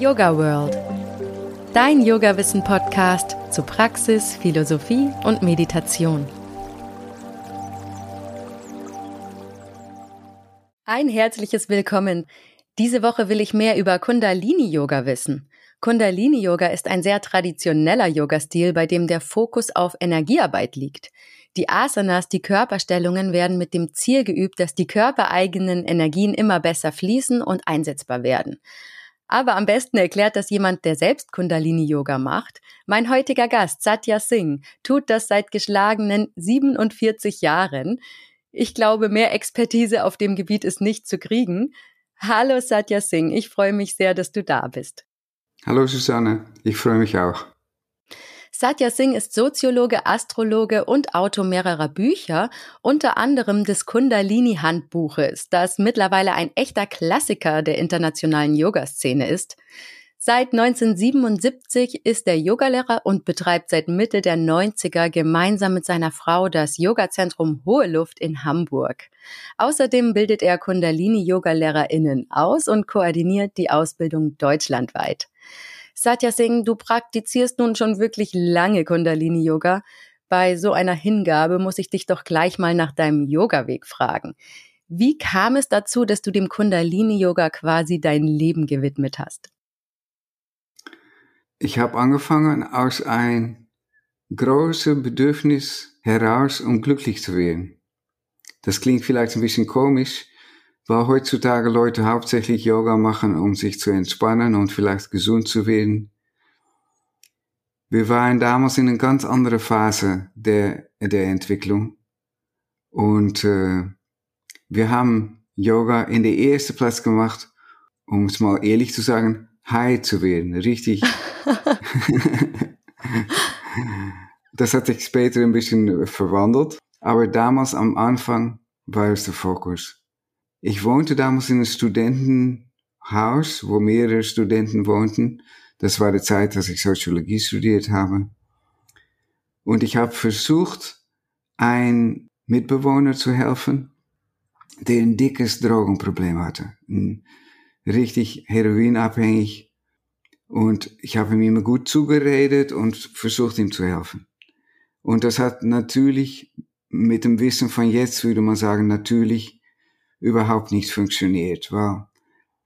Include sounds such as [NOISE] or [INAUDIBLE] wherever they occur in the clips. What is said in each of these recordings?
Yoga World. Dein Yoga-Wissen-Podcast zu Praxis, Philosophie und Meditation. Ein herzliches Willkommen. Diese Woche will ich mehr über Kundalini-Yoga wissen. Kundalini-Yoga ist ein sehr traditioneller Yoga-Stil, bei dem der Fokus auf Energiearbeit liegt. Die Asanas, die Körperstellungen, werden mit dem Ziel geübt, dass die körpereigenen Energien immer besser fließen und einsetzbar werden. Aber am besten erklärt das jemand, der selbst Kundalini-Yoga macht. Mein heutiger Gast, Satya Singh, tut das seit geschlagenen 47 Jahren. Ich glaube, mehr Expertise auf dem Gebiet ist nicht zu kriegen. Hallo Satya Singh, ich freue mich sehr, dass du da bist. Hallo Susanne, ich freue mich auch. Satya Singh ist Soziologe, Astrologe und Autor mehrerer Bücher, unter anderem des Kundalini-Handbuches, das mittlerweile ein echter Klassiker der internationalen Yoga-Szene ist. Seit 1977 ist er Yogalehrer und betreibt seit Mitte der 90er gemeinsam mit seiner Frau das Yogazentrum Hohe Luft in Hamburg. Außerdem bildet er Kundalini-Yoga-LehrerInnen aus und koordiniert die Ausbildung deutschlandweit. Satya Singh, du praktizierst nun schon wirklich lange Kundalini-Yoga. Bei so einer Hingabe muss ich dich doch gleich mal nach deinem Yoga-Weg fragen. Wie kam es dazu, dass du dem Kundalini-Yoga quasi dein Leben gewidmet hast? Ich habe angefangen aus ein großes Bedürfnis heraus, um glücklich zu werden. Das klingt vielleicht ein bisschen komisch, weil heutzutage Leute hauptsächlich Yoga machen, um sich zu entspannen und vielleicht gesund zu werden. Wir waren damals in einer ganz anderen Phase der, der Entwicklung. Und äh, wir haben Yoga in der ersten Platz gemacht, um es mal ehrlich zu sagen, high zu werden. Richtig. [LAUGHS] das hat sich später ein bisschen verwandelt. Aber damals am Anfang war es der Fokus. Ich wohnte damals in einem Studentenhaus, wo mehrere Studenten wohnten. Das war die Zeit, dass ich Soziologie studiert habe. Und ich habe versucht, ein Mitbewohner zu helfen, der ein dickes Drogenproblem hatte. Richtig heroinabhängig. Und ich habe ihm immer gut zugeredet und versucht, ihm zu helfen. Und das hat natürlich mit dem Wissen von jetzt, würde man sagen, natürlich überhaupt nicht funktioniert, weil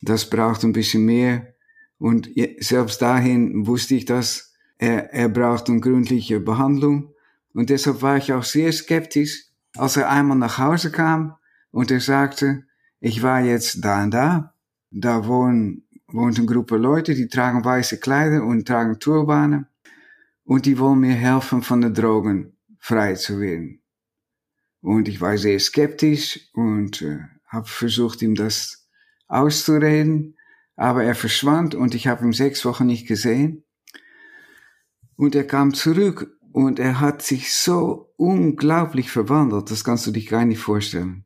das braucht ein bisschen mehr. Und selbst dahin wusste ich, dass er, er braucht eine gründliche Behandlung. Und deshalb war ich auch sehr skeptisch, als er einmal nach Hause kam und er sagte, ich war jetzt da und da, da wohnen, wohnt eine Gruppe Leute, die tragen weiße Kleider und tragen Turbanen und die wollen mir helfen, von den Drogen frei zu werden. Und ich war sehr skeptisch und äh, habe versucht, ihm das auszureden, aber er verschwand und ich habe ihn sechs Wochen nicht gesehen. Und er kam zurück und er hat sich so unglaublich verwandelt, das kannst du dich gar nicht vorstellen.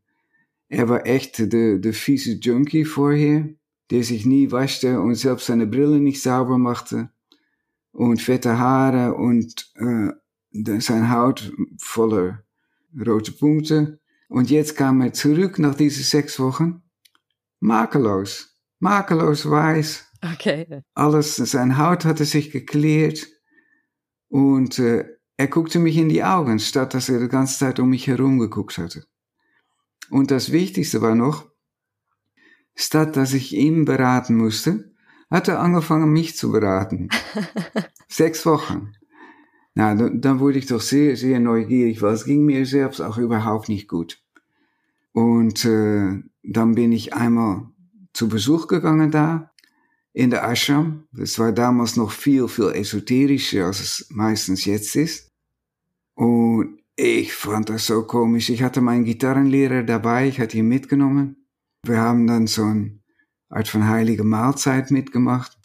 Er war echt der, der fiese Junkie vorher, der sich nie waschte und selbst seine Brille nicht sauber machte und fette Haare und äh, sein Haut voller rote Punkte. Und jetzt kam er zurück nach diesen sechs Wochen. Makellos. Makellos weiß. Okay. Alles, sein Haut hatte sich geklärt. Und äh, er guckte mich in die Augen, statt dass er die ganze Zeit um mich herum geguckt hatte. Und das Wichtigste war noch, statt dass ich ihm beraten musste, hat er angefangen, mich zu beraten. [LAUGHS] Sechs Wochen. Na, dann, wurde ich doch sehr, sehr neugierig, weil es ging mir selbst auch überhaupt nicht gut. Und äh, dann bin ich einmal zu Besuch gegangen da in der Ashram. Das war damals noch viel, viel esoterischer, als es meistens jetzt ist. Und ich fand das so komisch. Ich hatte meinen Gitarrenlehrer dabei, ich hatte ihn mitgenommen. Wir haben dann so eine Art von heilige Mahlzeit mitgemacht.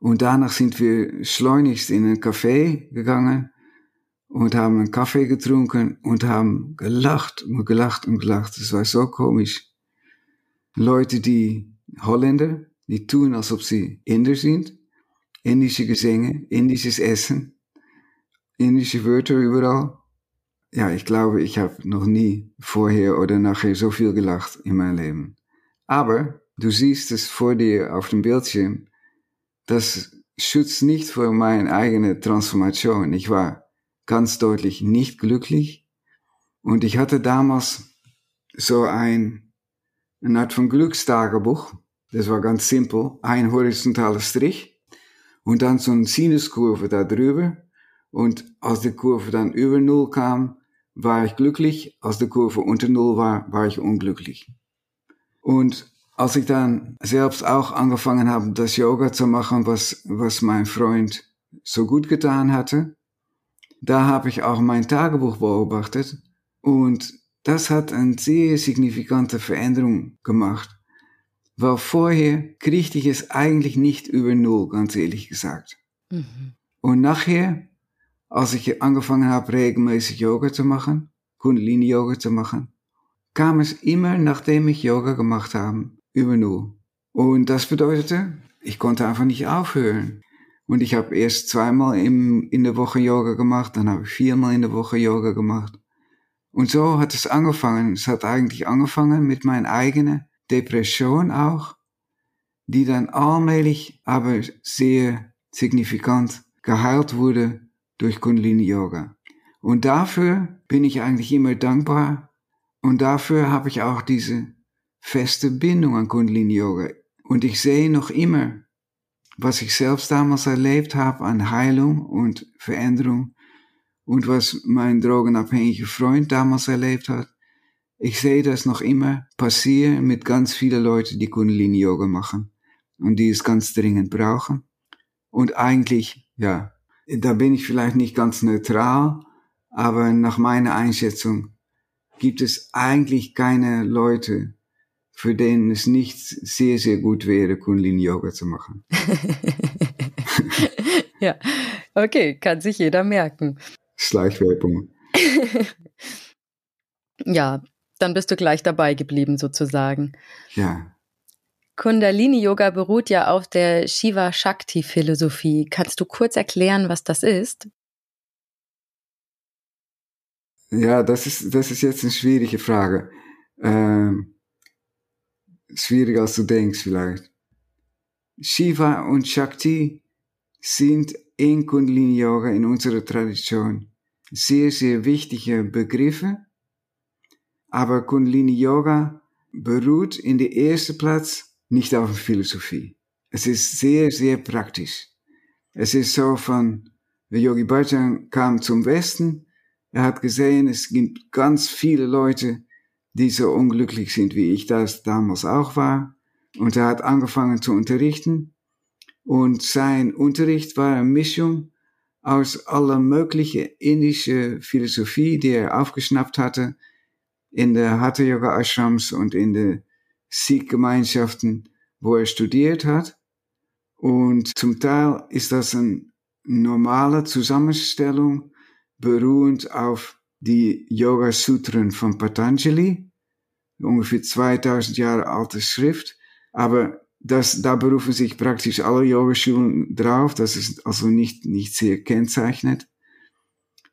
Und danach sind wir schleunigst in ein Café gegangen und haben einen Kaffee getrunken und haben gelacht und gelacht und gelacht. Das war so komisch. Leute, die Holländer, die tun, als ob sie Inder sind. Indische Gesänge, indisches Essen, indische Wörter überall. Ja, ich glaube, ich habe noch nie vorher oder nachher so viel gelacht in meinem Leben. Aber du siehst es vor dir auf dem Bildschirm das schützt nicht vor meine eigene Transformation. Ich war ganz deutlich nicht glücklich und ich hatte damals so ein, eine Art von Glückstagebuch. Das war ganz simpel. Ein horizontaler Strich und dann so eine Sinuskurve da drüber. Und als die Kurve dann über Null kam, war ich glücklich. Als die Kurve unter Null war, war ich unglücklich. Und als ich dann selbst auch angefangen habe, das Yoga zu machen, was, was mein Freund so gut getan hatte, da habe ich auch mein Tagebuch beobachtet und das hat eine sehr signifikante Veränderung gemacht. Weil vorher kriegte ich es eigentlich nicht über Null, ganz ehrlich gesagt. Mhm. Und nachher, als ich angefangen habe, regelmäßig Yoga zu machen, Kundalini-Yoga zu machen, kam es immer, nachdem ich Yoga gemacht habe, über Null. Und das bedeutete, ich konnte einfach nicht aufhören. Und ich habe erst zweimal im, in der Woche Yoga gemacht, dann habe ich viermal in der Woche Yoga gemacht. Und so hat es angefangen. Es hat eigentlich angefangen mit meiner eigenen Depression auch, die dann allmählich, aber sehr signifikant geheilt wurde durch Kundalini Yoga. Und dafür bin ich eigentlich immer dankbar. Und dafür habe ich auch diese feste Bindung an Kundalini Yoga. Und ich sehe noch immer, was ich selbst damals erlebt habe an Heilung und Veränderung und was mein drogenabhängiger Freund damals erlebt hat. Ich sehe das noch immer passieren mit ganz vielen Leuten, die Kundalini Yoga machen und die es ganz dringend brauchen. Und eigentlich, ja, da bin ich vielleicht nicht ganz neutral, aber nach meiner Einschätzung gibt es eigentlich keine Leute, für denen es nicht sehr, sehr gut wäre, Kundalini Yoga zu machen. [LAUGHS] ja, okay, kann sich jeder merken. Schleichwerbung. [LAUGHS] ja, dann bist du gleich dabei geblieben sozusagen. Ja. Kundalini Yoga beruht ja auf der Shiva Shakti Philosophie. Kannst du kurz erklären, was das ist? Ja, das ist, das ist jetzt eine schwierige Frage. Ähm, schwieriger als du denkst vielleicht. Shiva und Shakti sind in Kundalini Yoga in unserer Tradition sehr, sehr wichtige Begriffe. Aber Kundalini Yoga beruht in der ersten Platz nicht auf Philosophie. Es ist sehr, sehr praktisch. Es ist so von, Yogi Bhajan kam zum Westen, er hat gesehen, es gibt ganz viele Leute, die so unglücklich sind, wie ich das damals auch war. Und er hat angefangen zu unterrichten. Und sein Unterricht war eine Mischung aus aller möglichen indische Philosophie, die er aufgeschnappt hatte in der Hatha Yoga Ashrams und in den Sikh-Gemeinschaften, wo er studiert hat. Und zum Teil ist das eine normale Zusammenstellung beruhend auf die Yoga Sutren von Patanjali, ungefähr 2000 Jahre alte Schrift, aber das, da berufen sich praktisch alle Yogaschulen drauf, das ist also nicht, nicht sehr kennzeichnet.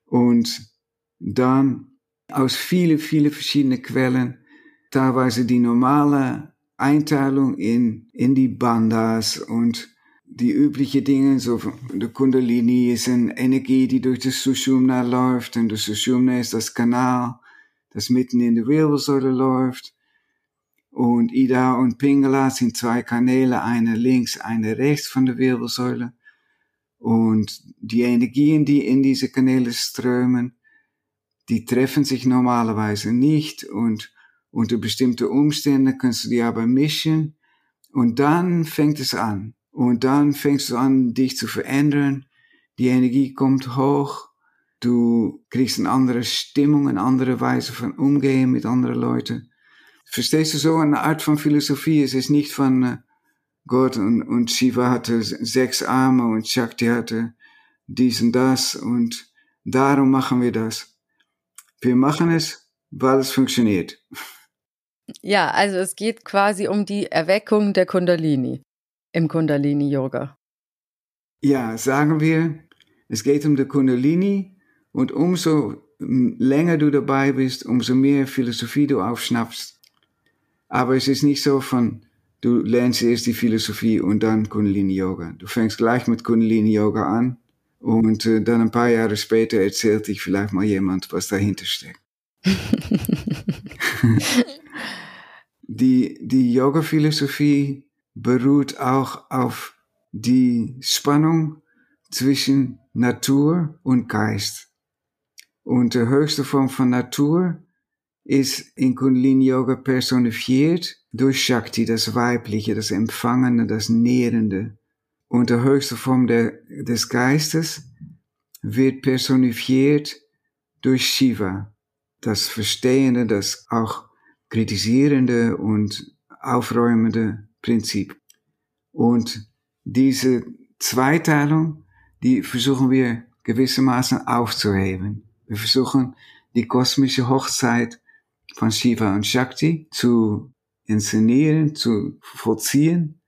Und dann aus viele, viele verschiedene Quellen, teilweise die normale Einteilung in, in die Bandas und die übliche Dinge, so der Kundalini ist eine Energie, die durch das Sushumna läuft und das Sushumna ist das Kanal, das mitten in der Wirbelsäule läuft. Und Ida und Pingala sind zwei Kanäle, eine links, eine rechts von der Wirbelsäule. Und die Energien, die in diese Kanäle strömen, die treffen sich normalerweise nicht und unter bestimmte Umstände kannst du die aber mischen und dann fängt es an. Und dann fängst du an, dich zu verändern. Die Energie kommt hoch. Du kriegst eine andere Stimmung, eine andere Weise von Umgehen mit anderen Leuten. Verstehst du so eine Art von Philosophie? Es ist nicht von äh, Gott und, und Shiva hatte sechs Arme und Shakti hatte dies und das und darum machen wir das. Wir machen es, weil es funktioniert. Ja, also es geht quasi um die Erweckung der Kundalini im Kundalini-Yoga? Ja, sagen wir, es geht um die Kundalini und umso länger du dabei bist, umso mehr Philosophie du aufschnappst. Aber es ist nicht so von, du lernst erst die Philosophie und dann Kundalini Yoga. Du fängst gleich mit Kundalini Yoga an und äh, dann ein paar Jahre später erzählt dich vielleicht mal jemand, was dahinter steckt. [LAUGHS] [LAUGHS] die die Yoga-Philosophie beruht auch auf die Spannung zwischen Natur und Geist. Und die höchste Form von Natur ist in Kundalini Yoga personifiziert durch Shakti, das Weibliche, das Empfangene, das Nährende. Und die höchste Form der, des Geistes wird personifiziert durch Shiva, das Verstehende, das auch kritisierende und aufräumende Prinzip. Und diese Zweiteilung, die versuchen wir gewissermaßen aufzuheben. Wir versuchen die kosmische Hochzeit von Shiva und Shakti zu inszenieren, zu vollziehen,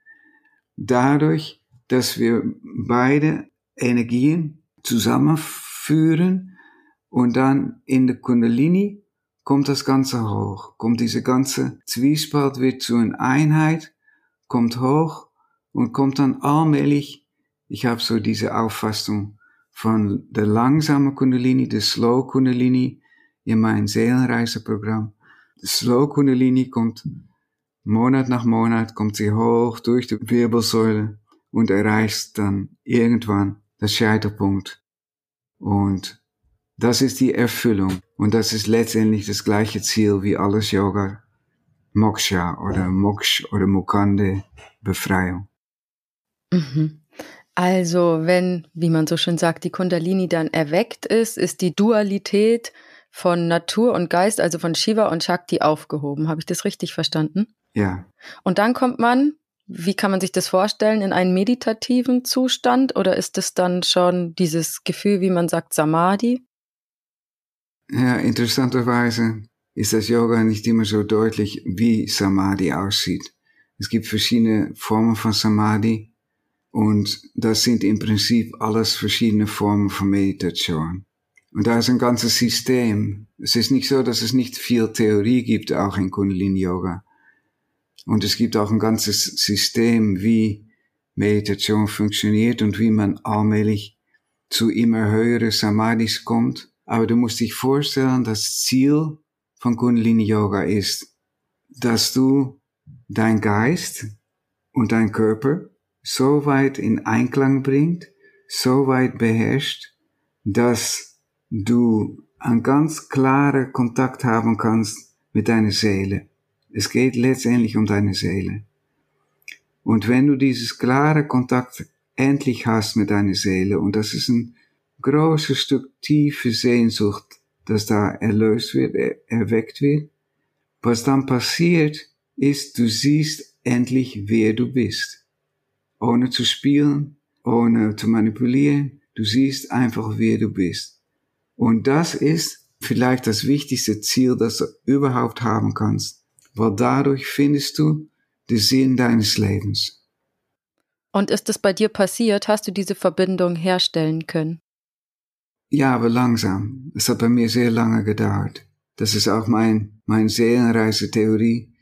dadurch, dass wir beide Energien zusammenführen und dann in der Kundalini kommt das Ganze hoch, kommt diese ganze Zwiespalt wird zu einer Einheit, kommt hoch und kommt dann allmählich, ich habe so diese Auffassung von der langsame Kundalini, der Slow Kundalini in mein Seelenreiseprogramm, Slow Kundalini kommt Monat nach Monat, kommt sie hoch durch die Wirbelsäule und erreicht dann irgendwann das Scheiterpunkt. Und das ist die Erfüllung. Und das ist letztendlich das gleiche Ziel wie alles Yoga. Moksha oder Moksh oder Mukande, Befreiung. Mhm. Also, wenn, wie man so schön sagt, die Kundalini dann erweckt ist, ist die Dualität von Natur und Geist, also von Shiva und Shakti aufgehoben. Habe ich das richtig verstanden? Ja. Und dann kommt man, wie kann man sich das vorstellen, in einen meditativen Zustand oder ist es dann schon dieses Gefühl, wie man sagt, Samadhi? Ja, interessanterweise ist das Yoga nicht immer so deutlich, wie Samadhi aussieht. Es gibt verschiedene Formen von Samadhi und das sind im Prinzip alles verschiedene Formen von Meditation. Und da ist ein ganzes System. Es ist nicht so, dass es nicht viel Theorie gibt, auch in Kundalini Yoga. Und es gibt auch ein ganzes System, wie Meditation funktioniert und wie man allmählich zu immer höheren Samadhis kommt. Aber du musst dich vorstellen, das Ziel von Kundalini Yoga ist, dass du dein Geist und dein Körper so weit in Einklang bringt, so weit beherrscht, dass du einen ganz klaren Kontakt haben kannst mit deiner Seele. Es geht letztendlich um deine Seele. Und wenn du dieses klare Kontakt endlich hast mit deiner Seele, und das ist ein großes Stück tiefe Sehnsucht, das da erlöst wird, erweckt wird, was dann passiert, ist, du siehst endlich, wer du bist. Ohne zu spielen, ohne zu manipulieren, du siehst einfach, wer du bist. Und das ist vielleicht das wichtigste Ziel, das du überhaupt haben kannst, weil dadurch findest du den Sinn deines Lebens. Und ist es bei dir passiert? Hast du diese Verbindung herstellen können? Ja, aber langsam. Es hat bei mir sehr lange gedauert. Das ist auch mein, mein Seelenreisetheorie.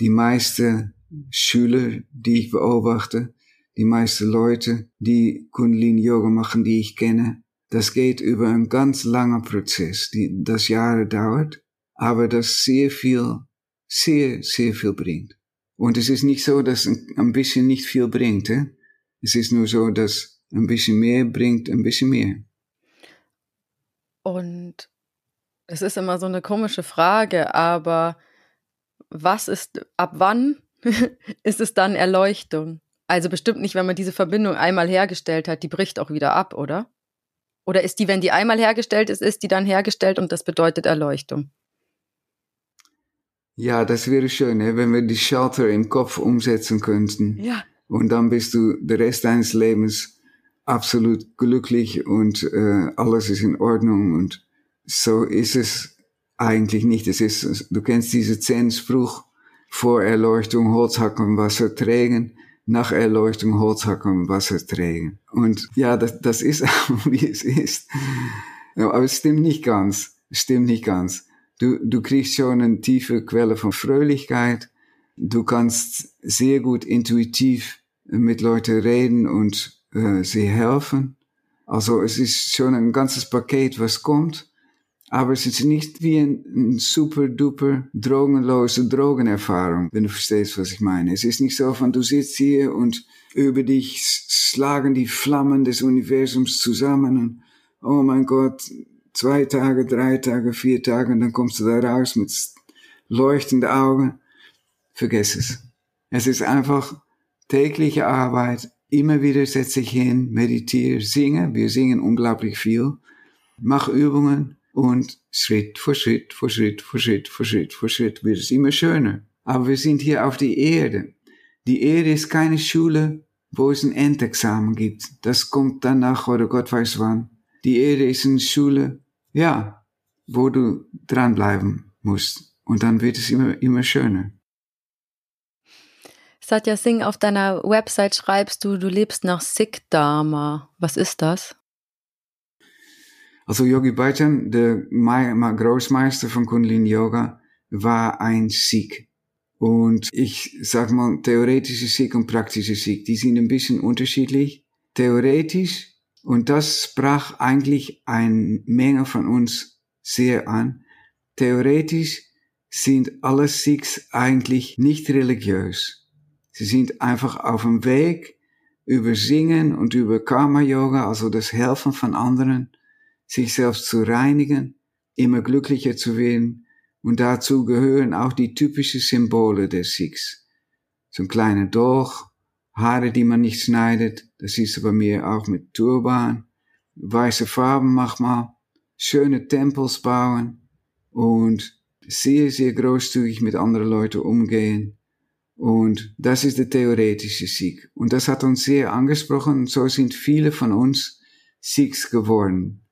Die meisten Schüler, die ich beobachte, die meisten Leute, die Kundalini Yoga machen, die ich kenne, das geht über einen ganz langen Prozess, die, das Jahre dauert, aber das sehr viel, sehr, sehr viel bringt. Und es ist nicht so, dass ein bisschen nicht viel bringt. He? Es ist nur so, dass ein bisschen mehr bringt ein bisschen mehr. Und es ist immer so eine komische Frage, aber was ist, ab wann [LAUGHS] ist es dann Erleuchtung? Also bestimmt nicht, wenn man diese Verbindung einmal hergestellt hat, die bricht auch wieder ab, oder? Oder ist die, wenn die einmal hergestellt ist, ist die dann hergestellt und das bedeutet Erleuchtung? Ja, das wäre schön, ne? wenn wir die Schalter im Kopf umsetzen könnten. Ja. Und dann bist du den Rest deines Lebens absolut glücklich und äh, alles ist in Ordnung. Und so ist es eigentlich nicht. Es ist, du kennst diese zehn Spruch vor Erleuchtung, Holz hacken, Wasser trägen nach Erleuchtung Holz hacken, Wasser trägen. Und ja, das, das ist [LAUGHS] wie es ist. Aber es stimmt nicht ganz. Stimmt nicht ganz. Du, du kriegst schon eine tiefe Quelle von Fröhlichkeit Du kannst sehr gut intuitiv mit Leuten reden und äh, sie helfen. Also es ist schon ein ganzes Paket, was kommt. Aber es ist nicht wie ein, ein super duper drogenlose Drogenerfahrung, wenn du verstehst, was ich meine. Es ist nicht so von, du sitzt hier und über dich schlagen die Flammen des Universums zusammen und, oh mein Gott, zwei Tage, drei Tage, vier Tage und dann kommst du da raus mit leuchtenden Augen. Vergiss es. Es ist einfach tägliche Arbeit. Immer wieder setze ich hin, meditiere, singe. Wir singen unglaublich viel. Mach Übungen und Schritt für Schritt, für Schritt, für Schritt, für Schritt, für Schritt wird es immer schöner. Aber wir sind hier auf die Erde. Die Erde ist keine Schule, wo es ein Endexamen gibt. Das kommt danach oder Gott weiß wann. Die Erde ist eine Schule, ja, wo du dranbleiben musst. Und dann wird es immer, immer schöner. Satya Singh, auf deiner Website schreibst du, du lebst nach Sikh Dharma. Was ist das? Also Yogi Bhajan, der Großmeister von Kundalini Yoga, war ein Sikh. Und ich sag mal, theoretische Sikh und praktische Sikh, die sind ein bisschen unterschiedlich. Theoretisch, und das sprach eigentlich eine Menge von uns sehr an, theoretisch sind alle Sikhs eigentlich nicht religiös. Sie sind einfach auf dem Weg über Singen und über Karma-Yoga, also das Helfen von anderen, sich selbst zu reinigen, immer glücklicher zu werden. Und dazu gehören auch die typischen Symbole der Sikhs. So ein kleiner Dolch, Haare, die man nicht schneidet, das du bei mir auch mit Turban, weiße Farben mach mal, schöne Tempels bauen und sehr, sehr großzügig mit anderen Leuten umgehen. Und das ist der theoretische Sieg. Und das hat uns sehr angesprochen. So sind viele von uns Sikhs geworden.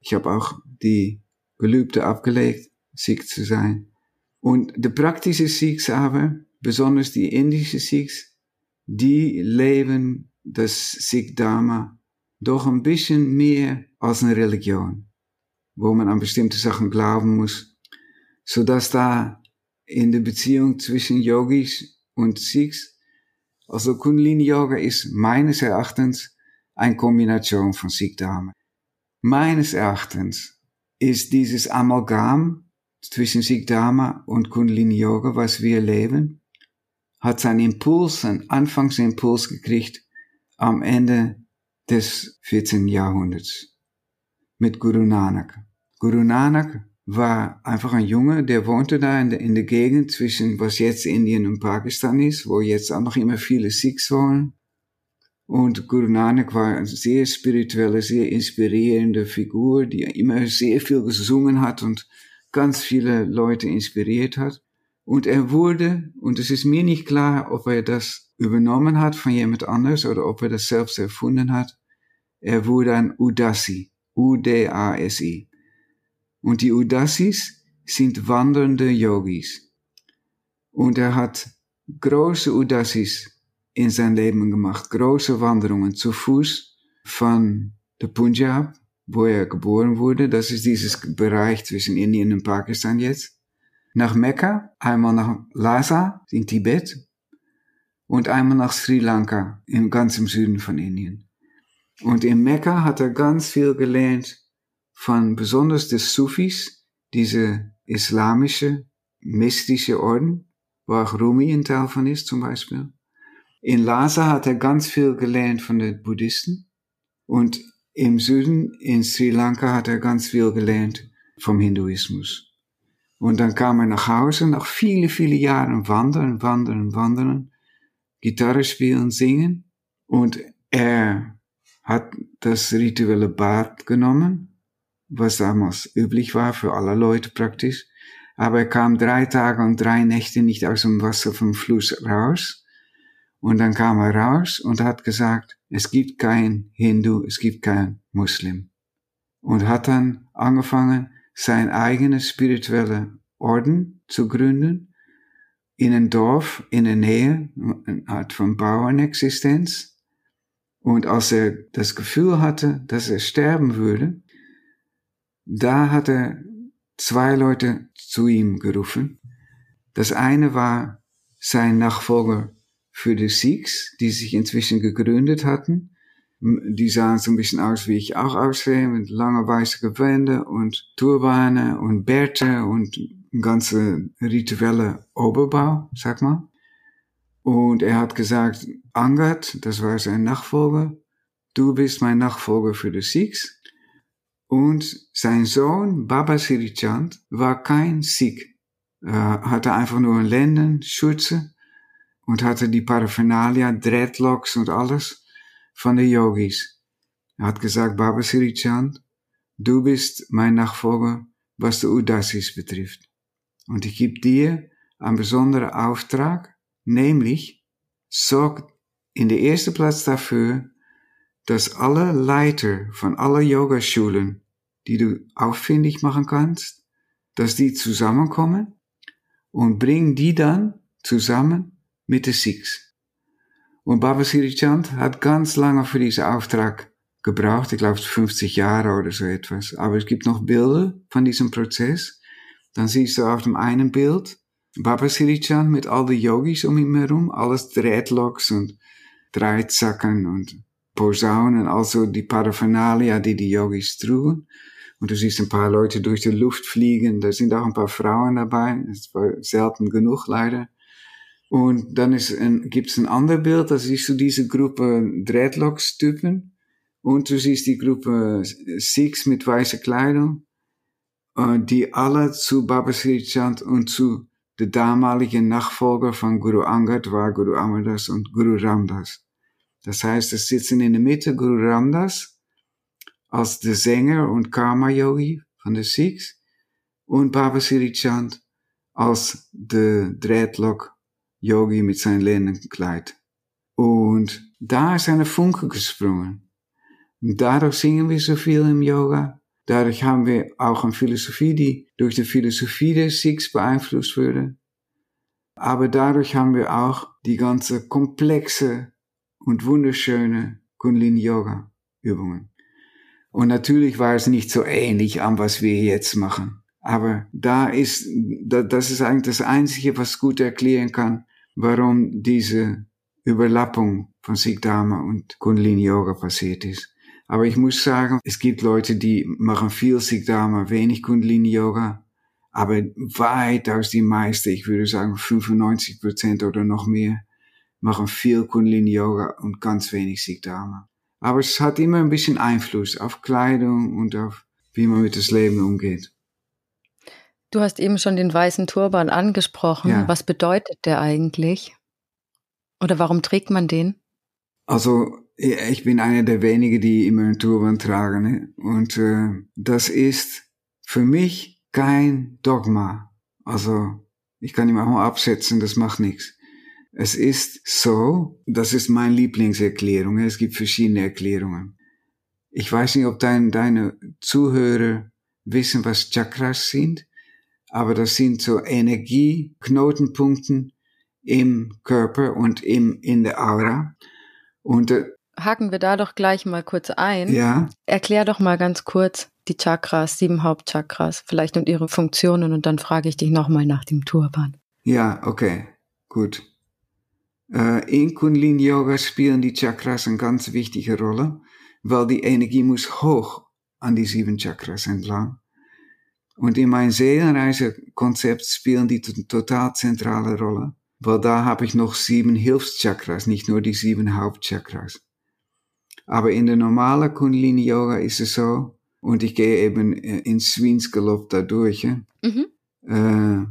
Ich habe auch die Gelübde abgelegt, Sikh zu sein. Und die praktische Sikhs aber, besonders die indische Sikhs, die leben das Sikh Dharma doch ein bisschen mehr als eine Religion, wo man an bestimmte Sachen glauben muss, so dass da in der Beziehung zwischen Yogis und Sikhs, also Kundalini Yoga ist meines Erachtens eine Kombination von Sikh Dharma. Meines Erachtens ist dieses Amalgam zwischen Sikdharma und Kundalini Yoga, was wir leben, hat seinen Impuls, seinen Anfangsimpuls gekriegt am Ende des 14. Jahrhunderts mit Guru Nanak. Guru Nanak war einfach ein Junge, der wohnte da in der, in der Gegend zwischen was jetzt Indien und Pakistan ist, wo jetzt auch noch immer viele Sikhs wohnen. Und Guru Nanak war eine sehr spirituelle, sehr inspirierende Figur, die immer sehr viel gesungen hat und ganz viele Leute inspiriert hat. Und er wurde, und es ist mir nicht klar, ob er das übernommen hat von jemand anders oder ob er das selbst erfunden hat, er wurde ein Udasi, U-D-A-S-I. Und die Udasis sind wandernde Yogis. Und er hat große Udasis in sein Leben gemacht. Große Wanderungen zu Fuß von der Punjab, wo er geboren wurde. Das ist dieses Bereich zwischen Indien und Pakistan jetzt. Nach Mekka, einmal nach Lhasa in Tibet und einmal nach Sri Lanka im ganzen Süden von Indien. Und in Mekka hat er ganz viel gelernt von besonders des Sufis, diese islamische, mystische Orden, wo auch Rumi ein Teil von ist zum Beispiel. In Lhasa hat er ganz viel gelernt von den Buddhisten und im Süden, in Sri Lanka, hat er ganz viel gelernt vom Hinduismus. Und dann kam er nach Hause, nach viele, viele Jahren wandern, wandern, wandern, Gitarre spielen, singen. Und er hat das rituelle Bad genommen, was damals üblich war für alle Leute praktisch. Aber er kam drei Tage und drei Nächte nicht aus dem Wasser vom Fluss raus. Und dann kam er raus und hat gesagt, es gibt kein Hindu, es gibt kein Muslim. Und hat dann angefangen, sein eigenes spirituelle Orden zu gründen in ein Dorf in der Nähe, eine Art von Bauernexistenz. Und als er das Gefühl hatte, dass er sterben würde, da hat er zwei Leute zu ihm gerufen. Das eine war sein Nachfolger für die Sikhs, die sich inzwischen gegründet hatten. Die sahen so ein bisschen aus, wie ich auch aussehe, mit lange weiße Gewände und Turbane und Bärte und ganze rituelle Oberbau, sag mal. Und er hat gesagt, Angad, das war sein Nachfolger, du bist mein Nachfolger für die Sikhs. Und sein Sohn, Baba Sirichand, war kein Sikh. Er hatte einfach nur Lenden, Schürze und hatte die Paraphernalia, Dreadlocks und alles von den Yogis. Er hat gesagt, Baba Sirichand, du bist mein Nachfolger, was die Udasis betrifft. Und ich gebe dir einen besonderen Auftrag, nämlich sorg in der ersten Platz dafür, dass alle Leiter von aller Yogaschulen, die du auffindig machen kannst, dass die zusammenkommen und bring die dann zusammen mit den Sikhs. Und Baba Sirichand hat ganz lange für diesen Auftrag gebraucht, ich glaube 50 Jahre oder so etwas. Aber es gibt noch Bilder von diesem Prozess. Dann siehst du auf dem einen Bild Baba Sirichand mit all den Yogis um ihn herum, alles Dreadlocks und Dreizacken und Posaunen, also die Paraphernalia, die die Yogis trugen. Und du siehst ein paar Leute durch die Luft fliegen, da sind auch ein paar Frauen dabei, das war selten genug leider. Und dann ist ein, gibt's ein anderes Bild, da siehst du diese Gruppe Dreadlocks-Typen und du siehst die Gruppe Sikhs mit weißer Kleidung, äh, die alle zu Baba Sri Chand und zu der damaligen Nachfolger von Guru Angad war Guru Amardas und Guru Ramdas. Das heißt, es sitzen in der Mitte Guru Ramdas als der Sänger und Karma-Yogi von den Sikhs und Baba Siri Chand als der Dreadlock-Yogi mit seinem Lennenkleid. Und da ist eine Funke gesprungen. Und dadurch singen wir so viel im Yoga. Dadurch haben wir auch eine Philosophie, die durch die Philosophie der Sikhs beeinflusst wurde. Aber dadurch haben wir auch die ganze komplexe und wunderschöne Kundalini Yoga Übungen. Und natürlich war es nicht so ähnlich an, was wir jetzt machen. Aber da ist, das ist eigentlich das Einzige, was gut erklären kann, warum diese Überlappung von Sikdama und Kundalini Yoga passiert ist. Aber ich muss sagen, es gibt Leute, die machen viel Sikdama, wenig Kundalini Yoga. Aber weitaus die meisten, ich würde sagen 95 Prozent oder noch mehr, machen viel Kundalini Yoga und ganz wenig Sikdama. Aber es hat immer ein bisschen Einfluss auf Kleidung und auf wie man mit das Leben umgeht. Du hast eben schon den weißen Turban angesprochen. Ja. Was bedeutet der eigentlich? Oder warum trägt man den? Also ich bin einer der wenigen, die immer einen Turban tragen. Ne? Und äh, das ist für mich kein Dogma. Also ich kann ihn auch mal absetzen, das macht nichts. Es ist so, das ist meine Lieblingserklärung. Es gibt verschiedene Erklärungen. Ich weiß nicht, ob dein, deine Zuhörer wissen, was Chakras sind, aber das sind so Energieknotenpunkte im Körper und im, in der Aura. Und äh, haken wir da doch gleich mal kurz ein. Ja. Erklär doch mal ganz kurz die Chakras, sieben Hauptchakras, vielleicht und ihre Funktionen und dann frage ich dich nochmal nach dem Turban. Ja, okay, gut. Uh, in Kundalini Yoga spielen die Chakras eine ganz wichtige Rolle, weil die Energie muss hoch an die sieben Chakras entlang. Und in mein Seelenreise-Konzept spielen die total zentrale Rolle, weil da habe ich noch sieben Hilfschakras, nicht nur die sieben Hauptchakras. Aber in der normalen Kundalini Yoga ist es so, und ich gehe eben äh, in Swins Galopp dadurch. Mhm. Äh,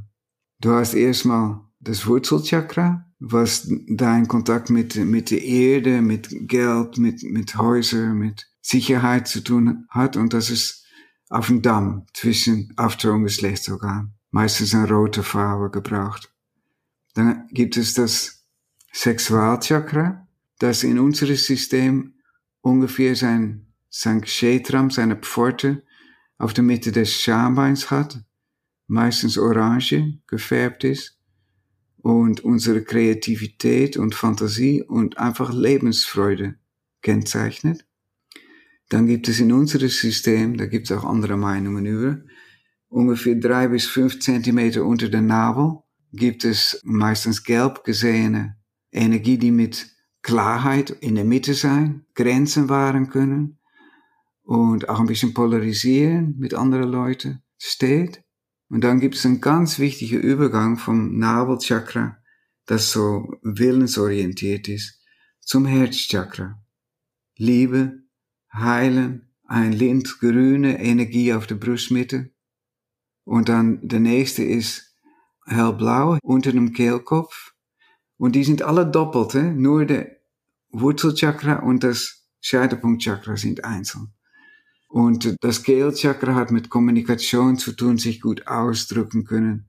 du hast erstmal das Wurzelchakra, was dein Kontakt mit, mit der Erde, mit Geld, mit, mit Häusern, mit Sicherheit zu tun hat. Und das ist auf dem Damm zwischen After- und Geschlechtsorgan. Meistens eine rote Farbe gebraucht. Dann gibt es das Sexualchakra, das in unserem System ungefähr sein, sein Kshetram, seine Pforte, auf der Mitte des Schambeins hat, meistens orange gefärbt ist und unsere Kreativität und Fantasie und einfach Lebensfreude kennzeichnet. Dann gibt es in unserem System, da gibt es auch andere Meinungen über, ungefähr drei bis fünf Zentimeter unter der Nabel. gibt es meistens gelb gesehene Energie, die mit Klarheit in der Mitte sein, Grenzen wahren können und auch ein bisschen polarisieren mit anderen Leuten steht. Und dann gibt es einen ganz wichtigen Übergang vom Nabelchakra, das so willensorientiert ist, zum Herzchakra. Liebe, heilen, ein lindgrüne Energie auf der Brustmitte. Und dann der nächste ist hellblau unter dem Kehlkopf. Und die sind alle doppelt, he? nur der Wurzelchakra und das Scheitelpunktchakra sind einzeln. Und das Kehlchakra hat mit Kommunikation zu tun, sich gut ausdrücken können,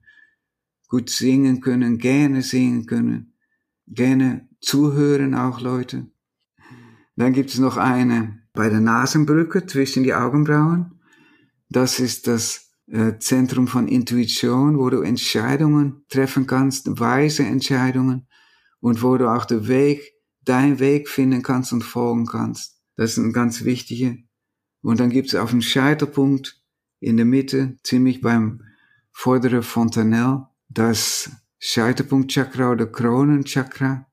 gut singen können, gerne singen können, gerne zuhören auch Leute. Dann gibt es noch eine bei der Nasenbrücke zwischen die Augenbrauen. Das ist das äh, Zentrum von Intuition, wo du Entscheidungen treffen kannst, weise Entscheidungen und wo du auch den Weg, deinen Weg finden kannst und folgen kannst. Das ist ein ganz wichtiger und dann gibt es auf dem Scheitelpunkt in der Mitte, ziemlich beim vorderen Fontanelle, das Scheitelpunktchakra oder Kronenchakra.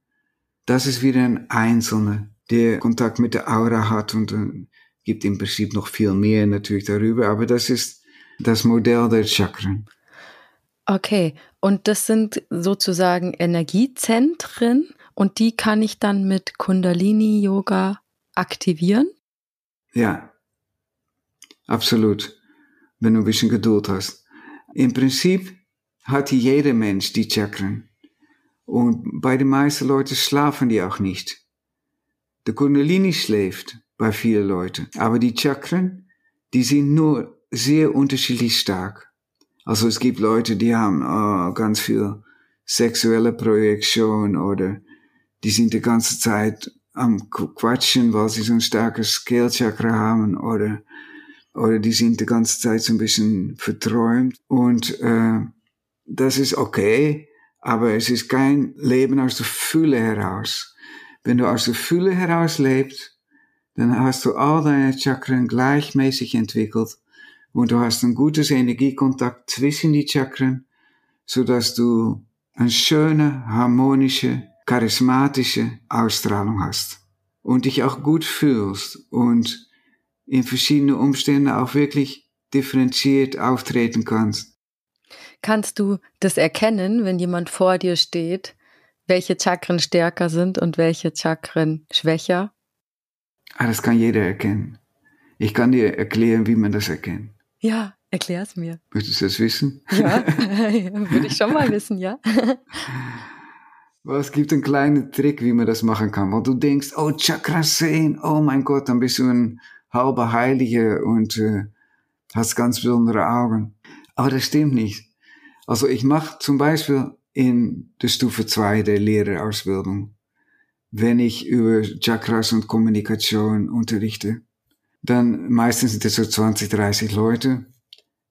Das ist wieder ein Einzelner, der Kontakt mit der Aura hat und äh, gibt im Prinzip noch viel mehr natürlich darüber, aber das ist das Modell der Chakren. Okay, und das sind sozusagen Energiezentren und die kann ich dann mit Kundalini-Yoga aktivieren? Ja, Absolut. Wenn du ein bisschen Geduld hast. Im Prinzip hat jeder Mensch die Chakren. Und bei den meisten Leuten schlafen die auch nicht. Der Kundalini schläft bei vielen Leuten. Aber die Chakren, die sind nur sehr unterschiedlich stark. Also es gibt Leute, die haben oh, ganz viel sexuelle Projektion oder die sind die ganze Zeit am Quatschen, weil sie so ein starkes Scale-Chakra haben oder oder die sind die ganze Zeit so ein bisschen verträumt und äh, das ist okay, aber es ist kein Leben aus der Fülle heraus. Wenn du aus der Fülle heraus lebst, dann hast du all deine Chakren gleichmäßig entwickelt und du hast ein gutes Energiekontakt zwischen die Chakren, so dass du eine schöne, harmonische, charismatische Ausstrahlung hast und dich auch gut fühlst und in verschiedenen Umständen auch wirklich differenziert auftreten kannst. Kannst du das erkennen, wenn jemand vor dir steht, welche Chakren stärker sind und welche Chakren schwächer? Ah, das kann jeder erkennen. Ich kann dir erklären, wie man das erkennt. Ja, erklär es mir. Möchtest du das wissen? Ja, [LAUGHS] [LAUGHS] würde ich schon mal wissen, ja. [LAUGHS] Es gibt einen kleinen Trick, wie man das machen kann. Weil du denkst, oh, Chakras sehen, oh mein Gott, dann bist du ein halbe Heilige und äh, hast ganz besondere Augen. Aber das stimmt nicht. Also ich mache zum Beispiel in der Stufe 2 der Lehrerausbildung, wenn ich über Chakras und Kommunikation unterrichte, dann meistens sind es so 20, 30 Leute,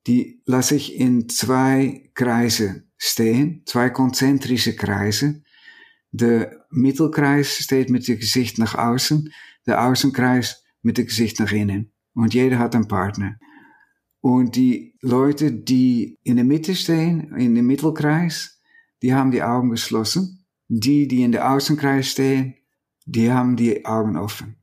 die lasse ich in zwei Kreise stehen, zwei konzentrische Kreise. Der Mittelkreis steht mit dem Gesicht nach außen, der Außenkreis mit dem Gesicht nach innen. Und jeder hat einen Partner. Und die Leute, die in der Mitte stehen, in dem Mittelkreis, die haben die Augen geschlossen. Die, die in der Außenkreis stehen, die haben die Augen offen.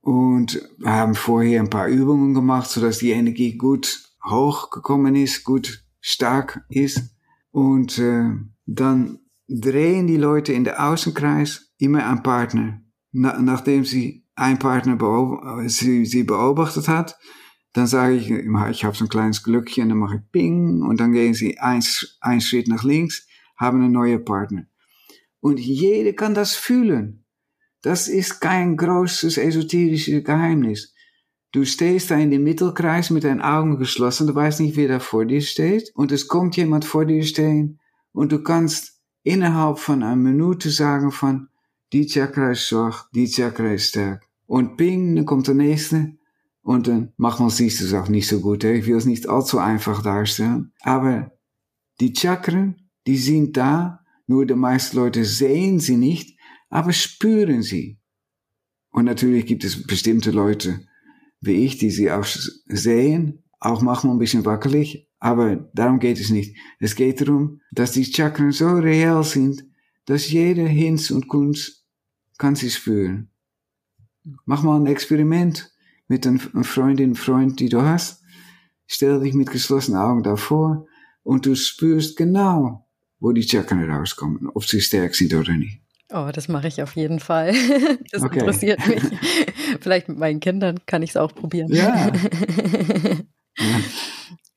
Und haben vorher ein paar Übungen gemacht, sodass die Energie gut hochgekommen ist, gut stark ist. Und äh, dann drehen die Leute in der Außenkreis immer einen Partner, na, nachdem sie ein Partner beob sie, sie beobachtet hat, dann sage ich, ich habe so ein kleines Glückchen, dann mache ich Ping und dann gehen sie ein, ein Schritt nach links, haben einen neuen Partner. Und jeder kann das fühlen. Das ist kein großes esoterisches Geheimnis. Du stehst da in dem Mittelkreis mit deinen Augen geschlossen, du weißt nicht, wer da vor dir steht, und es kommt jemand vor dir stehen, und du kannst innerhalb von einer Minute sagen von, die Chakra ist schwach, die Chakra ist stark. Und ping, dann kommt der nächste. Und dann siehst du es auch nicht so gut. Ich will es nicht allzu einfach darstellen. Aber die Chakren, die sind da. Nur die meisten Leute sehen sie nicht, aber spüren sie. Und natürlich gibt es bestimmte Leute wie ich, die sie auch sehen, auch manchmal ein bisschen wackelig, Aber darum geht es nicht. Es geht darum, dass die Chakren so real sind, dass jeder Hinz und Kunst kann sie spüren. Mach mal ein Experiment mit einer Freundin, Freund, die du hast. Stell dich mit geschlossenen Augen davor und du spürst genau, wo die Chakren rauskommen, ob sie stärker sind oder nicht. Oh, das mache ich auf jeden Fall. [LAUGHS] Das okay. interessiert mich. [LAUGHS] Vielleicht mit meinen Kindern kann ich es auch probieren. Ja. [LAUGHS] ja.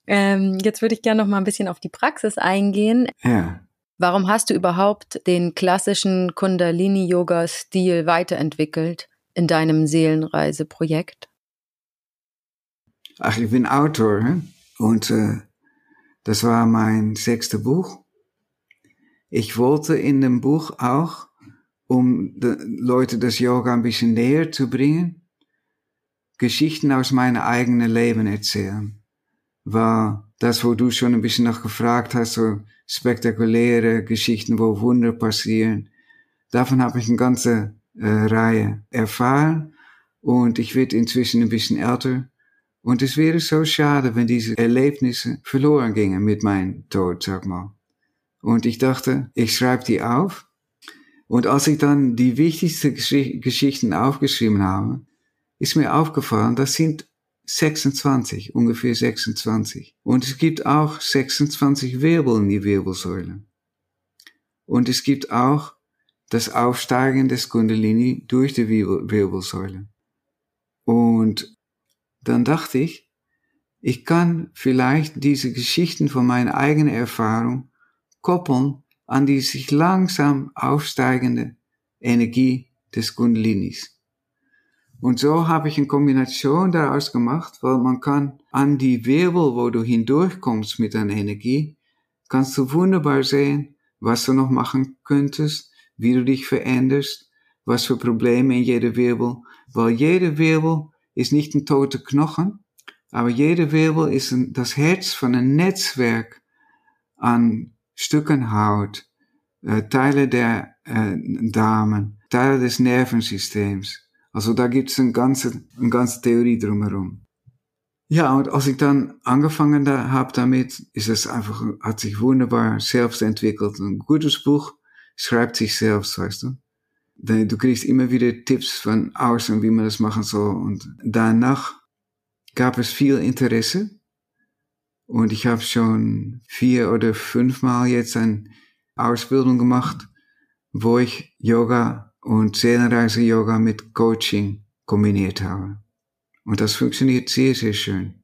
Ähm, jetzt würde ich gerne noch mal ein bisschen auf die Praxis eingehen. Ja. Warum hast du überhaupt den klassischen Kundalini-Yoga-Stil weiterentwickelt in deinem Seelenreiseprojekt? Ach, ich bin Autor und äh, das war mein sechstes Buch. Ich wollte in dem Buch auch, um Leute das Yoga ein bisschen näher zu bringen, Geschichten aus meinem eigenen Leben erzählen. War das, wo du schon ein bisschen nach gefragt hast, so spektakuläre Geschichten, wo Wunder passieren. Davon habe ich eine ganze äh, Reihe erfahren und ich werde inzwischen ein bisschen älter. Und es wäre so schade, wenn diese Erlebnisse verloren gingen mit meinem Tod, sag mal. Und ich dachte, ich schreibe die auf. Und als ich dann die wichtigsten Geschichten aufgeschrieben habe, ist mir aufgefallen, das sind 26, ungefähr 26. Und es gibt auch 26 Wirbel in die Wirbelsäule. Und es gibt auch das Aufsteigen des Kundalini durch die Wirbelsäule. Und dann dachte ich, ich kann vielleicht diese Geschichten von meiner eigenen Erfahrung koppeln an die sich langsam aufsteigende Energie des Kundalinis. Und so habe ich eine Kombination daraus gemacht, weil man kann an die Wirbel, wo du hindurchkommst mit deiner Energie, kannst du wunderbar sehen, was du noch machen könntest, wie du dich veränderst, was für Probleme in jeder Wirbel, weil jede Wirbel ist nicht ein toter Knochen, aber jede Wirbel ist ein, das Herz von einem Netzwerk an Stücken Haut, äh, Teile der äh, Damen, Teile des Nervensystems. Also da gibt's eine ganze, eine ganze Theorie drumherum. Ja, und als ich dann angefangen da, habe damit, ist es einfach, hat sich wunderbar selbst entwickelt. Ein gutes Buch schreibt sich selbst, weißt du. Du kriegst immer wieder Tipps von außen, wie man das machen soll. Und danach gab es viel Interesse. Und ich habe schon vier oder fünfmal jetzt eine Ausbildung gemacht, wo ich Yoga und Seelenreise-Yoga mit Coaching kombiniert habe. Und das funktioniert sehr, sehr schön.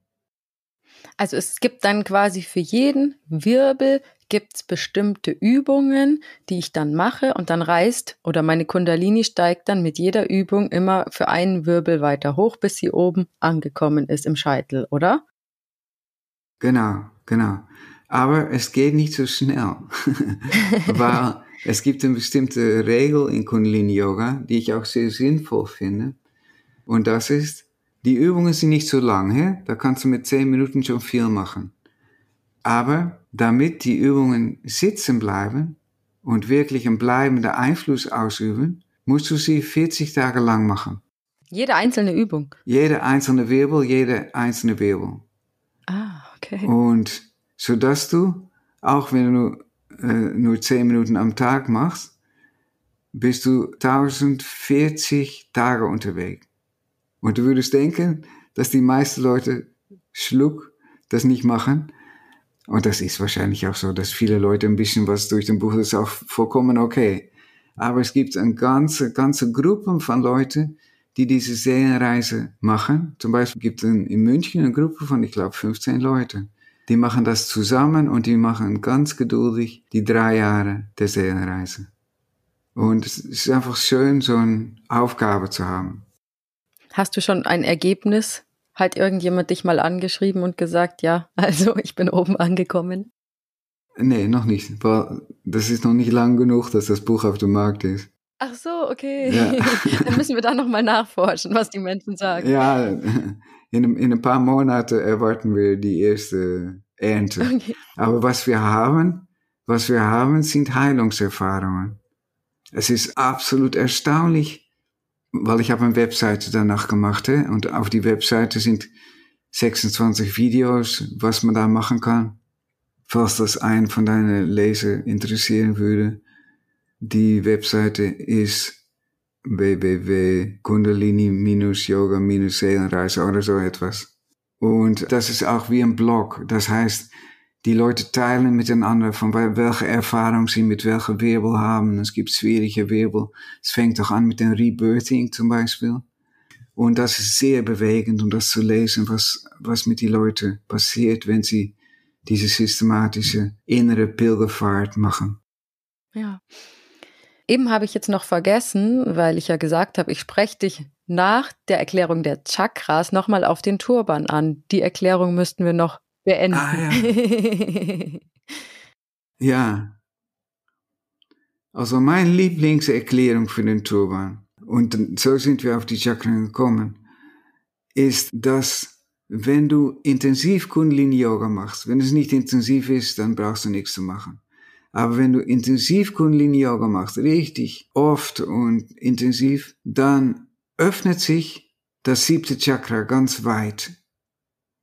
Also es gibt dann quasi für jeden Wirbel gibt's bestimmte Übungen, die ich dann mache und dann reißt oder meine Kundalini steigt dann mit jeder Übung immer für einen Wirbel weiter hoch, bis sie oben angekommen ist im Scheitel, oder? Genau, genau. Aber es geht nicht so schnell, [LAUGHS] weil es gibt eine bestimmte Regel in Kundalini Yoga, die ich auch sehr sinnvoll finde. Und das ist, die Übungen sind nicht so lang, he? da kannst du mit zehn Minuten schon viel machen. Aber damit die Übungen sitzen bleiben und wirklich einen bleibenden Einfluss ausüben, musst du sie 40 Tage lang machen. Jede einzelne Übung? Jede einzelne Wirbel, jede einzelne Wirbel. Ah, okay. Und so dass du, auch wenn du äh, nur 10 Minuten am Tag machst, bist du 1040 Tage unterwegs. Und du würdest denken, dass die meisten Leute schluck das nicht machen. Und das ist wahrscheinlich auch so, dass viele Leute ein bisschen was durch den Buch, ist auch vollkommen okay. Aber es gibt eine ganze, ganze Gruppe von Leuten, die diese Seelenreise machen. Zum Beispiel gibt es in München eine Gruppe von, ich glaube, 15 Leute. Die machen das zusammen und die machen ganz geduldig die drei Jahre der Seelenreise. Und es ist einfach schön, so eine Aufgabe zu haben. Hast du schon ein Ergebnis? Hat irgendjemand dich mal angeschrieben und gesagt, ja, [LAUGHS] also ich bin oben angekommen? Nee, noch nicht. Das ist noch nicht lang genug, dass das Buch auf dem Markt ist. Ach so, okay. Ja. [LAUGHS] Dann müssen wir da nochmal nachforschen, was die Menschen sagen. Ja, [LAUGHS] in, in ein paar Monaten erwarten wir die erste Ernte. Okay. Aber was wir haben, was wir haben, sind Heilungserfahrungen. Es ist absolut erstaunlich, weil ich habe eine Webseite danach gemacht und auf die Webseite sind 26 Videos, was man da machen kann. Falls das einen von deinen Leser interessieren würde. Die Webseite ist www.kundalini-yoga-seelenreise oder so etwas. Und das ist auch wie ein Blog. Das heißt, die Leute teilen miteinander von welche Erfahrung sie mit welcher Wirbel haben. Es gibt schwierige Wirbel. Es fängt auch an mit dem Rebirthing zum Beispiel. Und das ist sehr bewegend, um das zu lesen, was, was mit den Leuten passiert, wenn sie diese systematische innere Pilgerfahrt machen. Ja. Eben habe ich jetzt noch vergessen, weil ich ja gesagt habe, ich spreche dich nach der Erklärung der Chakras nochmal auf den Turban an. Die Erklärung müssten wir noch beenden. Ah, ja. [LAUGHS] ja. Also meine Lieblingserklärung für den Turban, und so sind wir auf die Chakren gekommen, ist, dass wenn du intensiv Kundalini-Yoga machst, wenn es nicht intensiv ist, dann brauchst du nichts zu machen. Aber wenn du intensiv Kundalini-Yoga machst, richtig oft und intensiv, dann öffnet sich das siebte Chakra ganz weit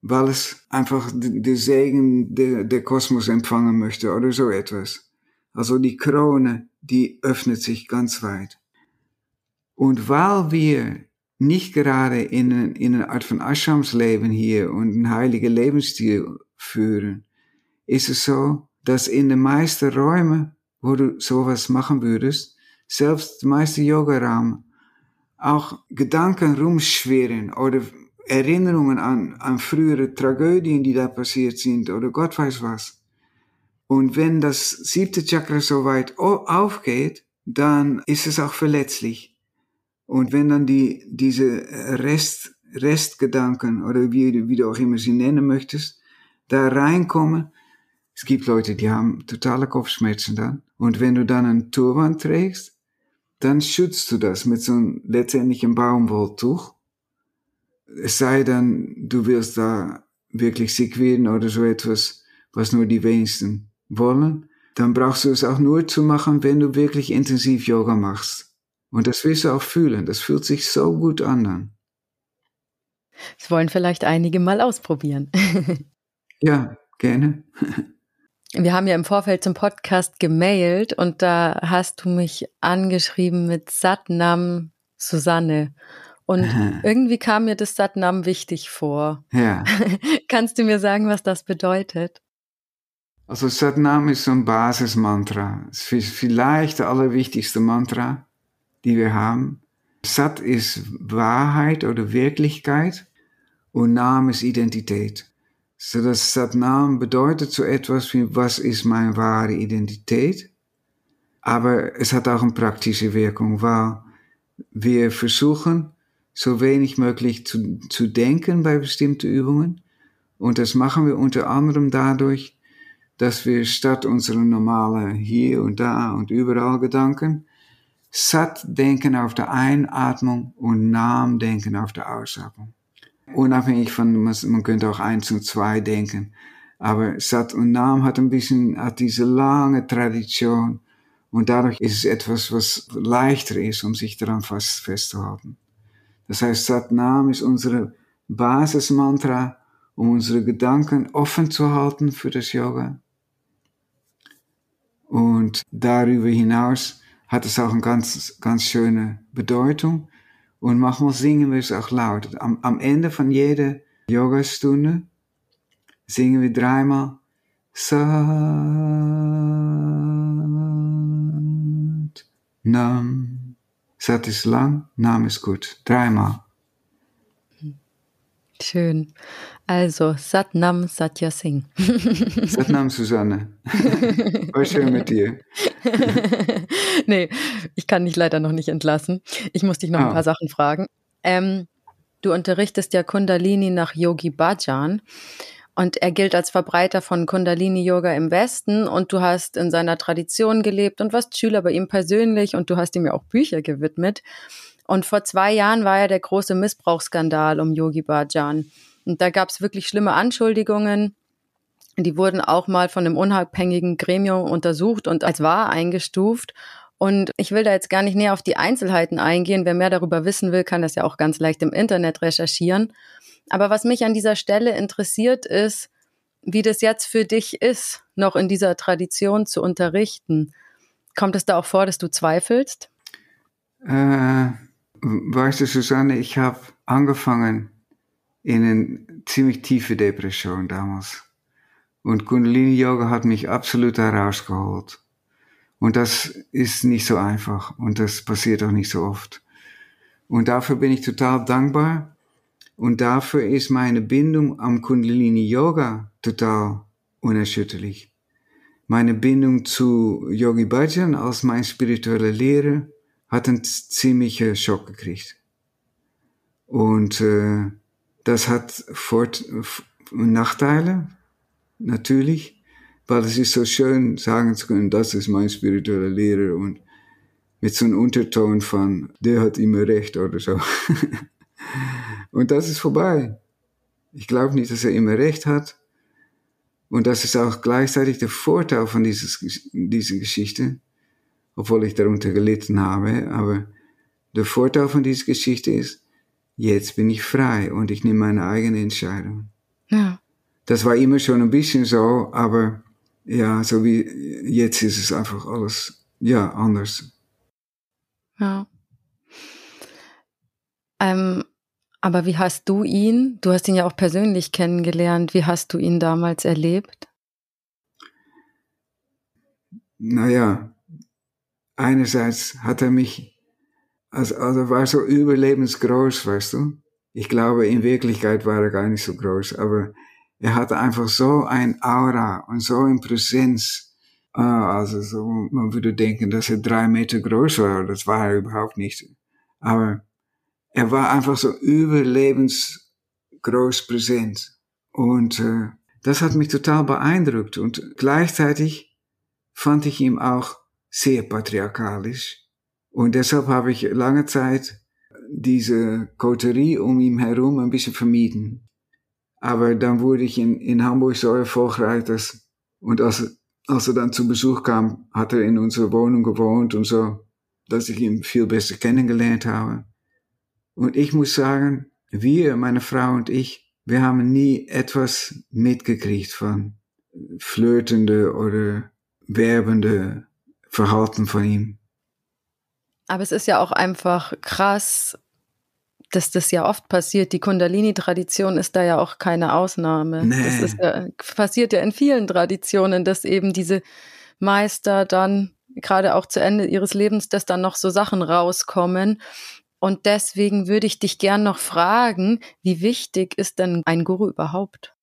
weil es einfach den Segen der, der Kosmos empfangen möchte oder so etwas. Also die Krone, die öffnet sich ganz weit. Und weil wir nicht gerade in, in einer Art von Ashrams leben hier und einen heiligen Lebensstil führen, ist es so, dass in den meisten Räumen, wo du sowas machen würdest, selbst der meiste Yoga-Raum, auch Gedanken rumschwirren oder Erinnerungen an, an frühere Tragödien, die da passiert sind oder Gott weiß was. Und wenn das siebte Chakra so weit aufgeht, dann ist es auch verletzlich. Und wenn dann die, diese Rest, Restgedanken oder wie, wie du auch immer sie nennen möchtest, da reinkommen, es gibt Leute, die haben totale Kopfschmerzen dann. Und wenn du dann einen Turban trägst, dann schützt du das mit so einem letztendlichen Baumwolltuch es sei denn, du wirst da wirklich sick werden oder so etwas, was nur die wenigsten wollen, dann brauchst du es auch nur zu machen, wenn du wirklich intensiv Yoga machst. Und das wirst du auch fühlen. Das fühlt sich so gut an dann. Das wollen vielleicht einige mal ausprobieren. [LAUGHS] ja, gerne. Wir haben ja im Vorfeld zum Podcast gemailt und da hast du mich angeschrieben mit Satnam Susanne. Und Aha. irgendwie kam mir das Satnam wichtig vor. Ja. [LAUGHS] Kannst du mir sagen, was das bedeutet? Also Satnam ist so ein Basismantra. Es ist vielleicht der allerwichtigste Mantra, die wir haben. Sat ist Wahrheit oder Wirklichkeit und Nam ist Identität. So das Satnam bedeutet so etwas wie, was ist meine wahre Identität? Aber es hat auch eine praktische Wirkung, weil wir versuchen, so wenig möglich zu, zu denken bei bestimmten Übungen. Und das machen wir unter anderem dadurch, dass wir statt unserer normalen hier und da und überall Gedanken satt denken auf der Einatmung und Nahm denken auf der Ausatmung. Unabhängig von, man könnte auch eins und zwei denken, aber Sat und Naam hat ein bisschen, hat diese lange Tradition und dadurch ist es etwas, was leichter ist, um sich daran fast festzuhalten. Das heißt, Satnam ist unsere Basismantra, um unsere Gedanken offen zu halten für das Yoga. Und darüber hinaus hat es auch eine ganz, ganz schöne Bedeutung. Und manchmal singen wir es auch laut. Am, am Ende von jeder Yogastunde singen wir dreimal Sat Nam Sat ist lang, Name ist gut. Dreimal. Schön. Also, Satnam Satya Singh. [LAUGHS] Satnam Susanne. [LAUGHS] War schön mit dir. [LAUGHS] nee, ich kann dich leider noch nicht entlassen. Ich muss dich noch oh. ein ah. paar Sachen fragen. Ähm, du unterrichtest ja Kundalini nach Yogi Bhajan. Und er gilt als Verbreiter von Kundalini-Yoga im Westen und du hast in seiner Tradition gelebt und warst Schüler bei ihm persönlich und du hast ihm ja auch Bücher gewidmet. Und vor zwei Jahren war ja der große Missbrauchsskandal um Yogi Bhajan. Und da gab es wirklich schlimme Anschuldigungen. Die wurden auch mal von einem unabhängigen Gremium untersucht und als wahr eingestuft. Und ich will da jetzt gar nicht näher auf die Einzelheiten eingehen. Wer mehr darüber wissen will, kann das ja auch ganz leicht im Internet recherchieren. Aber was mich an dieser Stelle interessiert ist, wie das jetzt für dich ist, noch in dieser Tradition zu unterrichten. Kommt es da auch vor, dass du zweifelst? Äh, weißt du, Susanne, ich habe angefangen in eine ziemlich tiefe Depression damals. Und Kundalini Yoga hat mich absolut herausgeholt. Und das ist nicht so einfach und das passiert auch nicht so oft. Und dafür bin ich total dankbar. Und dafür ist meine Bindung am Kundalini Yoga total unerschütterlich. Meine Bindung zu Yogi Bhajan als mein spiritueller Lehrer hat einen ziemlichen Schock gekriegt. Und äh, das hat Fort Nachteile, natürlich, weil es ist so schön, sagen zu können, das ist mein spiritueller Lehrer und mit so einem Unterton von, der hat immer recht oder so. [LAUGHS] und das ist vorbei. Ich glaube nicht, dass er immer recht hat. Und das ist auch gleichzeitig der Vorteil von dieses, dieser Geschichte, obwohl ich darunter gelitten habe. Aber der Vorteil von dieser Geschichte ist, jetzt bin ich frei und ich nehme meine eigene Entscheidung. Ja. Das war immer schon ein bisschen so, aber ja, so wie jetzt ist es einfach alles, ja, anders. Ja. Ähm, aber wie hast du ihn, du hast ihn ja auch persönlich kennengelernt, wie hast du ihn damals erlebt? Naja, einerseits hat er mich, also, also war so überlebensgroß, weißt du. Ich glaube, in Wirklichkeit war er gar nicht so groß, aber er hatte einfach so ein Aura und so eine Präsenz. Ah, also so, man würde denken, dass er drei Meter groß war. Das war er überhaupt nicht. Aber er war einfach so überlebensgroß präsent. Und äh, das hat mich total beeindruckt. Und gleichzeitig fand ich ihn auch sehr patriarchalisch. Und deshalb habe ich lange Zeit diese Koterie um ihn herum ein bisschen vermieden. Aber dann wurde ich in, in Hamburg so erfolgreich, dass, und als, als er dann zu Besuch kam, hat er in unserer Wohnung gewohnt und so, dass ich ihn viel besser kennengelernt habe. Und ich muss sagen, wir, meine Frau und ich, wir haben nie etwas mitgekriegt von flirtende oder werbende Verhalten von ihm. Aber es ist ja auch einfach krass, dass das ja oft passiert. Die Kundalini-Tradition ist da ja auch keine Ausnahme. Nee. Das ja, passiert ja in vielen Traditionen, dass eben diese Meister dann gerade auch zu Ende ihres Lebens, dass dann noch so Sachen rauskommen. Und deswegen würde ich dich gern noch fragen, wie wichtig ist denn ein Guru überhaupt?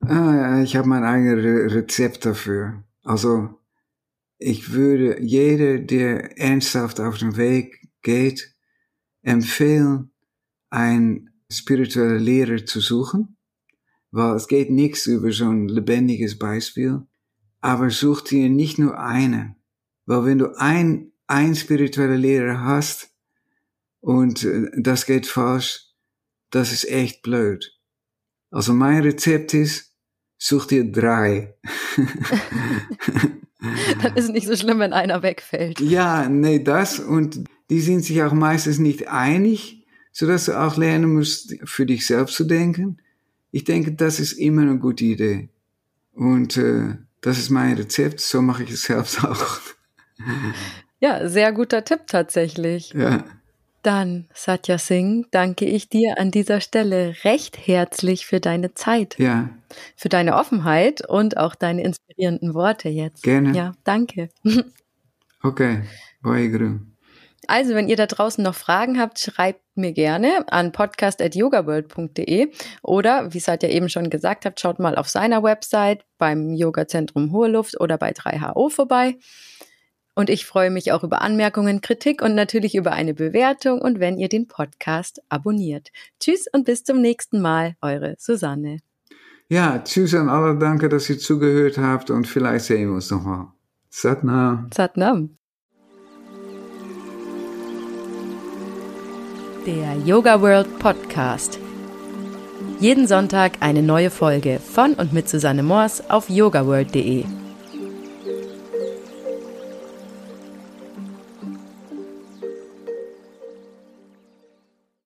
Ah, ich habe mein eigenes Rezept dafür. Also ich würde jeder, der ernsthaft auf den Weg geht, empfehlen, ein spiritueller Lehrer zu suchen, weil es geht nichts über so ein lebendiges Beispiel, aber such dir nicht nur eine, weil wenn du ein, ein spiritueller Lehrer hast und äh, das geht falsch, das ist echt blöd. Also mein Rezept ist, such dir drei. [LAUGHS] Dann ist nicht so schlimm, wenn einer wegfällt. Ja, nee, das und die sind sich auch meistens nicht einig, so dass du auch lernen musst, für dich selbst zu denken. Ich denke, das ist immer eine gute Idee. Und äh, das ist mein Rezept, so mache ich es selbst [LAUGHS] auch. Ja, sehr guter Tipp tatsächlich. Ja. Dann, Satya Singh, danke ich dir an dieser Stelle recht herzlich für deine Zeit. Ja. Für deine Offenheit und auch deine inspirierenden Worte jetzt. Gerne. Ja, danke. [LAUGHS] Okay, Vaheguru. Also, wenn ihr da draußen noch Fragen habt, schreibt mir gerne an podcast.yogaworld.de oder, wie es halt ja eben schon gesagt habt, schaut mal auf seiner Website beim Yoga-Zentrum Hohe Luft oder bei 3HO vorbei. Und ich freue mich auch über Anmerkungen, Kritik und natürlich über eine Bewertung und wenn ihr den Podcast abonniert. Tschüss und bis zum nächsten Mal, eure Susanne. Ja, tschüss an alle, danke, dass ihr zugehört habt und vielleicht sehen wir uns nochmal. Satnam. Satnam. der Yoga World Podcast. Jeden Sonntag eine neue Folge von und mit Susanne Moors auf yogaworld.de.